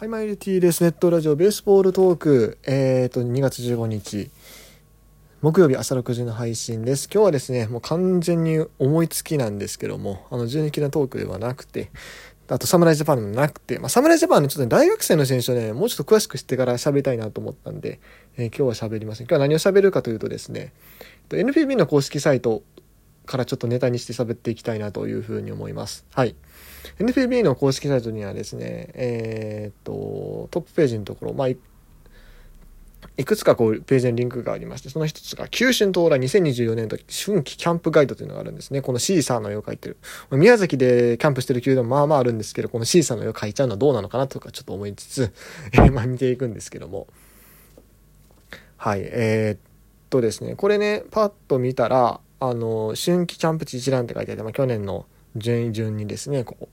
はい、マイルティーです。ネットラジオベースボールトーク。えっ、ー、と、2月15日、木曜日朝6時の配信です。今日はですね、もう完全に思いつきなんですけども、あの、12期のトークではなくて、あと、侍ジャパンでもなくて、まあ、侍ジャパンのちょっと、ね、大学生の選手をね、もうちょっと詳しく知ってから喋りたいなと思ったんで、えー、今日は喋りません。今日は何を喋るかというとですね、NPB の公式サイトからちょっとネタにして喋っていきたいなというふうに思います。はい。NPB の公式サイトにはですね、えー、っと、トップページのところ、まあ、いくつかこうページにリンクがありまして、その一つが、九春到来2024年度春季キャンプガイドというのがあるんですね。このシーサーの絵を描いてる。宮崎でキャンプしてる球団まあまああるんですけど、このシーサーの絵を描いちゃうのはどうなのかなとかちょっと思いつつ、えー、まあ見ていくんですけども。はい、えー、っとですね、これね、パッと見たら、あの、春季キャンプ地一覧って書いてあって、まあ去年の順位順にですね、ここ、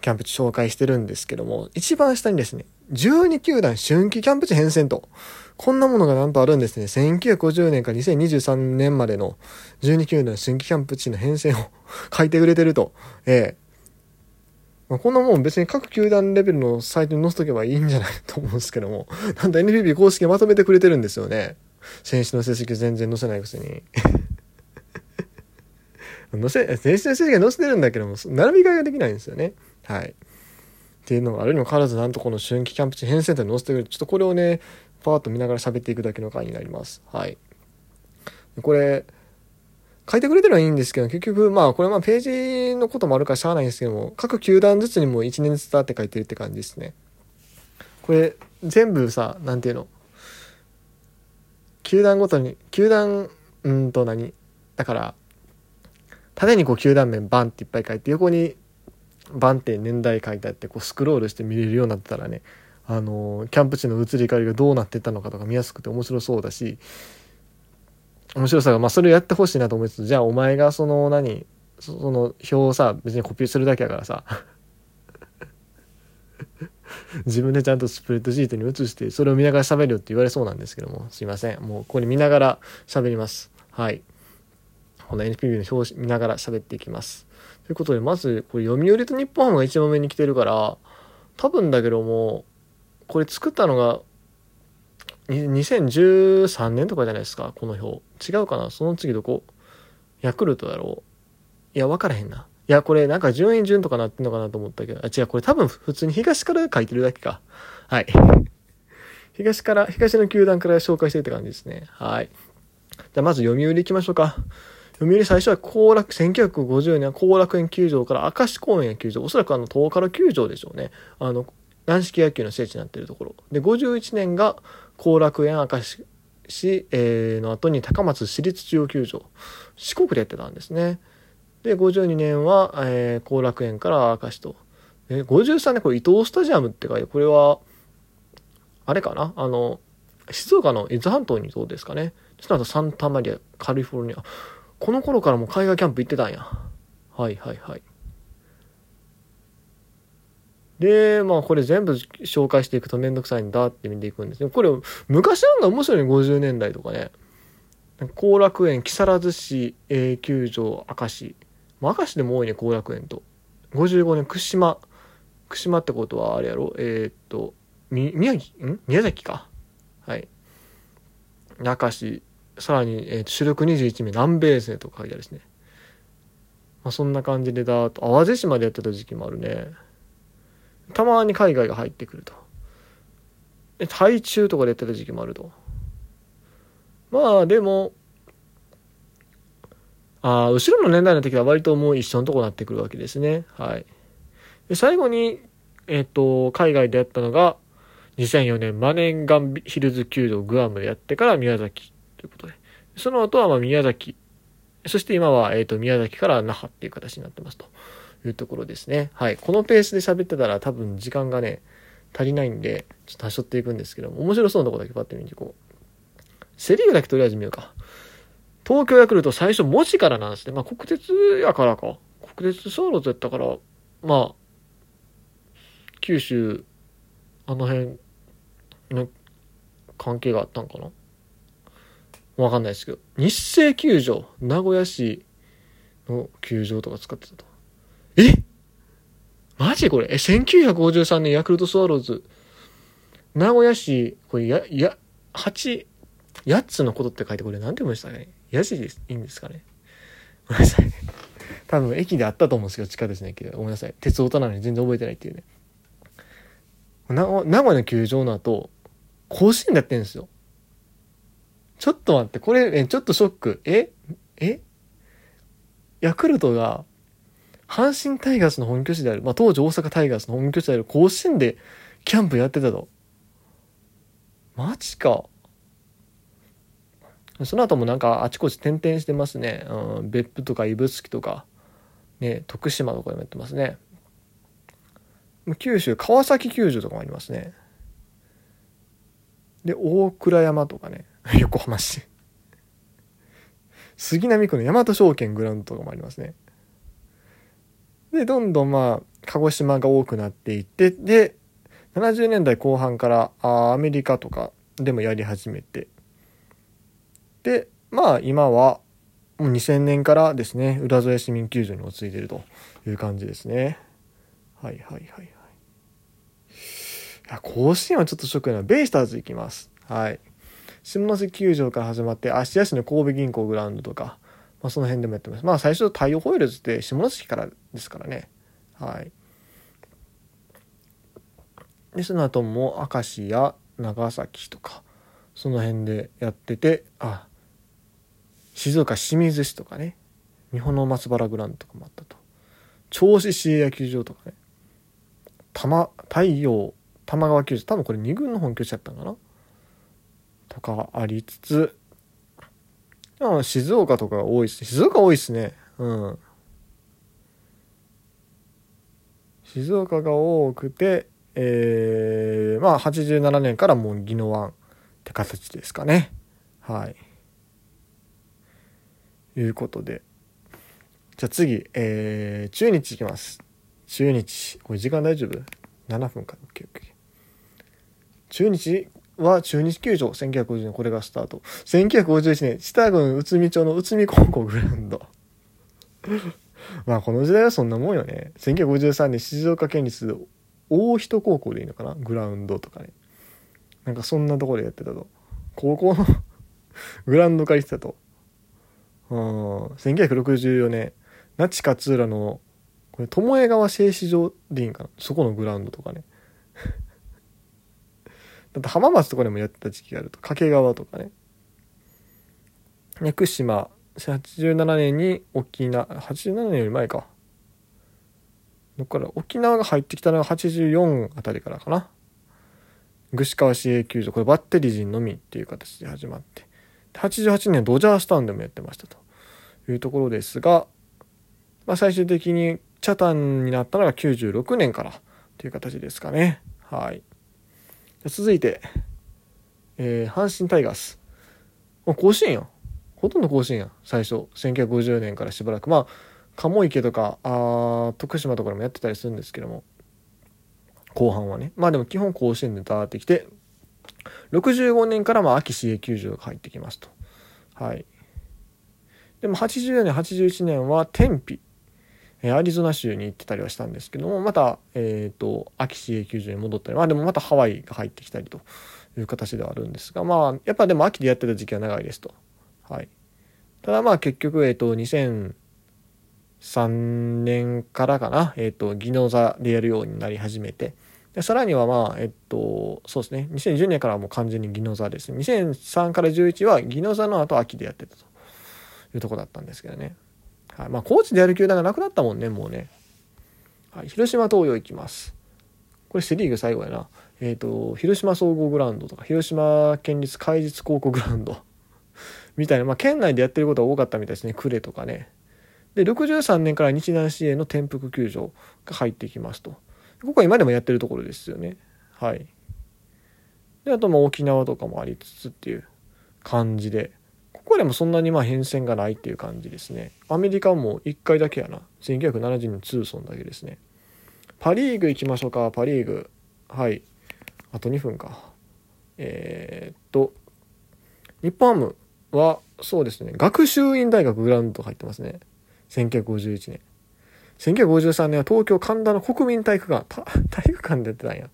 キャンプ地紹介してるんですけども、一番下にですね、12球団春季キャンプ地変遷と、こんなものがなんとあるんですね。1950年から2023年までの12球団春季キャンプ地の変遷を 書いてくれてると。ええまあ、こんなもん別に各球団レベルのサイトに載せとけばいいんじゃないと思うんですけども、なんと NPB 公式まとめてくれてるんですよね。選手の成績全然載せないくせに。載せ、選手の成績は載せてるんだけども、並び替えができないんですよね。はい。っていうのがあるにもかかわらず、なんとこの春季キャンプ地編成ンに載せてくれる。ちょっとこれをね、パーッと見ながら喋っていくだけの回になります。はい。これ、書いてくれてるのはいいんですけど、結局、まあ、これまあ、ページのこともあるからしゃあないんですけども、各球団ずつにも1年ずつだって書いてるって感じですね。これ、全部さ、なんていうの？球団ごとに、球団、うんと何？だから、縦にこう球団名バンっていっぱい書いて、横にバンって年代書いてあってこうスクロールして見れるようになってたらねあのキャンプ地の移り変わりがどうなってたのかとか見やすくて面白そうだし面白さがまあそれをやってほしいなと思いつつじゃあお前がその何その表をさ別にコピーするだけやからさ 自分でちゃんとスプレッドシートに移してそれを見ながら喋るよって言われそうなんですけどもすいません。もうここに見ながら喋ります。はい。この NPB の表紙見ながら喋っていきますということで、まず、これ読売と日本ハムが一番目に来てるから、多分だけども、これ作ったのが、2013年とかじゃないですか、この表。違うかな？その次どこ？ヤクルトだろういや、分からへんな。いや、これなんか順位順とかなってんのかなと思ったけど、あ、違う、これ多分普通に東から書いてるだけか。はい。東から、東の球団から紹介してるって感じですね。はい。じゃあまず読売行きましょうか。読売最初は後楽、1950年は後楽園球場から明石公園球場、おそらくあの東から球場でしょうね。あの、軟式野球の聖地になっているところ。で、51年が後楽園明石市、えー、の後に高松市立中央球場。四国でやってたんですね。で、52年は、えー、後楽園から明石と。で、53年、これ伊東スタジアムって書いて、これは、あれかな？あの、静岡の伊豆半島にどうですかね？その後サンタマリア、カリフォルニア。この頃からも海外キャンプ行ってたんや。はいはいはい。で、まあこれ全部紹介していくとめんどくさいんだって見ていくんですね。これ昔なんだ面白いね、50年代とかね。後楽園、木更津市、A 球場、明石。まあ、明石でも多いね、後楽園と。55年、串間。串間ってことはあれやろ？えー、っと、み、宮城、ん？宮崎か。はい。明石、さらに、えー、と主力21名南米生とか書いてあるですね。まあ、そんな感じでだと淡路島でやってた時期もあるね。たまに海外が入ってくると。で、台中とかでやってた時期もあると。まあでも、あ後ろの年代の時は割ともう一緒のとこになってくるわけですね。はい。で、最後に、えっ、ー、と、海外でやったのが、2004年マネンガンヒルズ弓道グアムでやってから宮崎ということで。その後はまあ宮崎、そして今は、えっ、と、宮崎から那覇っていう形になってますというところですね。はい。このペースで喋ってたら多分時間がね、足りないんで、ちょっと端折っていくんですけども、面白そうなとこだけパッと見ていこう。セリーグだけとりあえず見ようか。東京ヤクルト最初文字からなんですね。まあ国鉄やからか。国鉄ソーロズやったから、まあ、九州、あの辺の関係があったんかな。わかんないですけど、日清球場、名古屋市の球場とか使ってたと。え？マジこれ？え、1953年ヤクルトスワローズ。名古屋市、これや、や、8、8つのことって書いてこれ何て読むんでしたかね？やじでいいんですかね？ごめんなさい。多分駅であったと思うんですけど、地下鉄の駅で。ごめんなさい。鉄オタなのに全然覚えてないっていうね。名古屋の球場の後、甲子園でやってるんですよ。ちょっと待って、これ、え、ちょっとショック。ええ？ヤクルトが、阪神タイガースの本拠地である、まあ、当時大阪タイガースの本拠地である甲子園でキャンプやってたと。マジか。その後もなんかあちこち転々してますね。うん、別府とか指宿とか、ね、徳島とかでもやってますね。九州、川崎球場とかもありますね。で、大倉山とかね、横浜市。杉並区の大和証券グラウンドとかもありますね。で、どんどんまあ、鹿児島が多くなっていって、で、70年代後半からあアメリカとかでもやり始めて、で、まあ今は、もう2000年からですね、浦添市民球場に落ち着いてるという感じですね。はいはいはいはい。いや、甲子園はちょっとショックな。ベイスターズ行きます。はい。下関球場から始まって、芦屋市の神戸銀行グラウンドとか、まあ、その辺でもやってます。まあ最初太陽ホイールズって下関からですからね。はい。で、その後も明石や長崎とか、その辺でやってて、あ、静岡清水市とかね、日本の松原グラウンドとかもあったと。銚子市営野球場とかね、玉、太陽、玉川球場、多分これ2軍の本拠地だったのかな？とかありつつ、あ静岡とか多いっす。静岡多いっすね。うん。静岡が多くて、えー、まあ87年からもう宜野湾って形ですかね。はい。いうことで。じゃあ次、えー、中日いきます。中日。これ時間大丈夫 ?7 分か。OK, OK。中日は中日球場、1950年、これがスタート。1951年、知多郡内海町の内海高校グラウンド。まあこの時代はそんなもんよね。1953年、静岡県立大人高校でいいのかな？グラウンドとかね。なんかそんなところでやってたと。高校の グラウンド借りてたと。うん、1964年、那智勝浦の、これ、巴川製糸場でいいんかな？そこのグラウンドとかね。だって浜松とかでもやってた時期があると掛川とかね。屋久島87年に沖縄87年より前か。どっから沖縄が入ってきたのが84あたりからかな。串川市営球場これバッテリー陣のみっていう形で始まって。88年ドジャースタウンでもやってましたと。いうところですが、まあ、最終的にチャタンになったのが96年からという形ですかね。はい。続いて、えー、阪神タイガース。もう甲子園やん。ほとんど甲子園やん。最初。1950年からしばらく。まあ、鴨池とか、あ徳島とかでもやってたりするんですけども、後半はね。まあでも基本甲子園でダーってきて、65年からまあ秋市営球場が入ってきますと。はい。でも80年、81年は天日。アリゾナ州に行ってたりはしたんですけども、また、えっ、ー、と、秋市営球場に戻ったり、まあでもまたハワイが入ってきたりという形ではあるんですが、まあ、やっぱでも秋でやってた時期は長いですと。はい。ただまあ結局、えっ、ー、と、2003年からかな、えっ、ー、と、技能座でやるようになり始めて、でさらにはまあ、えっと、そうですね、2010年からはもう完全に技能座ですね。2003から11は技能座の後秋でやってたというとこだったんですけどね。はい。まあ、高知でやる球団がなくなったもんね、もうね。はい。広島東洋行きます。これセリーグ最後やな。えっ、ー、と、広島総合グラウンドとか、広島県立海実高校グラウンド みたいな、まあ、県内でやってることが多かったみたいですね。呉とかね。で、63年から日南市営の転覆球場が入ってきますと。ここは今でもやってるところですよね。はい。で、あとまあ沖縄とかもありつつっていう感じで。こでもそんなにまあ変遷がないっていう感じですね。アメリカも1回だけやな。1970年ツーソンだけですね。パ・リーグ行きましょうか。パ・リーグ。はい。あと2分か。えー、っと、日本ハムは、そうですね。学習院大学グラウンド入ってますね。1951年。1953年は東京神田の国民体育館、体育館でやってたんや。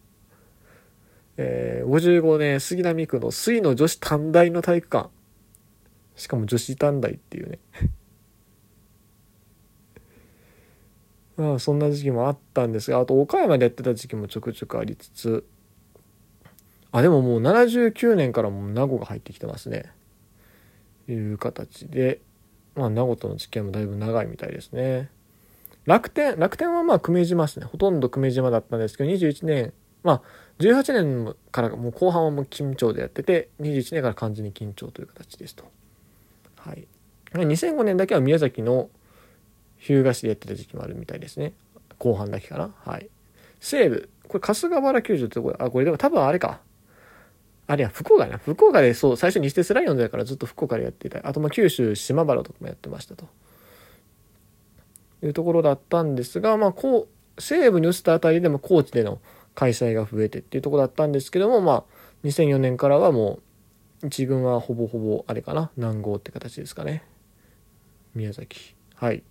えー、55年杉並区の水の女子短大の体育館。しかも女子短大っていうね。まあそんな時期もあったんですが、あと岡山でやってた時期もちょくちょくありつつ、あ、でももう79年からもう名護が入ってきてますね。いう形で、まあ名護との付き合いもだいぶ長いみたいですね。楽天、楽天はまあ久米島ですね。ほとんど久米島だったんですけど、21年、まあ18年からもう後半はもう緊張でやってて、21年から完全に緊張という形ですと。はい。2005年だけは宮崎の日向市でやってた時期もあるみたいですね。後半だけかな。はい。西部、これ春日原球場ってとこあ、これでも多分あれか。あれや、福岡な。福岡でそう、最初にステスライオンズだからずっと福岡でやっていた。あとまあ九州島原とかもやってましたと。いうところだったんですが、まあ、こう、西部に移ったあたりでも高知での開催が増えてっていうところだったんですけども、まあ、2004年からはもう、一軍はほぼほぼ、あれかな、南郷って形ですかね。宮崎。はい。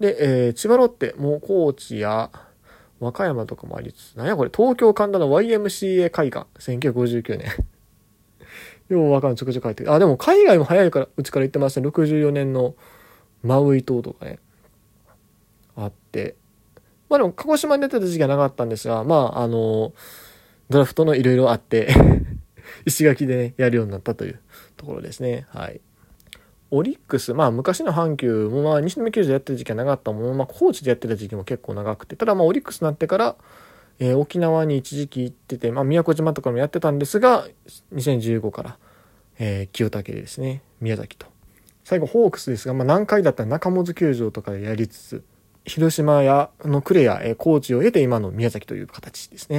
で、えー、千葉ロッテ、もう高知や和歌山とかもありつつ、なんやこれ、東京神田の YMCA 会館、1959年。ようわかんない、ちょくちょく書いてる。あ、でも海外も早いから、うちから言ってますね。64年のマウイ島とかね。あって。まあでも、鹿児島に出てた時期はなかったんですが、まあ、あの、ドラフトのいろいろあって石垣でね、やるようになったというところですね。はい。オリックス、まあ昔の阪急もまあ西宮球場でやってる時期はなかったものの、まあ高知でやってた時期も結構長くて、ただまあオリックスになってから、えー、沖縄に一時期行ってて、まあ宮古島とかもやってたんですが、2015から、えー、清武ですね、宮崎と。最後ホークスですが、まあ何回だったら中本球場とかでやりつつ、広島やの呉や、えー、高知を得て今の宮崎という形ですね。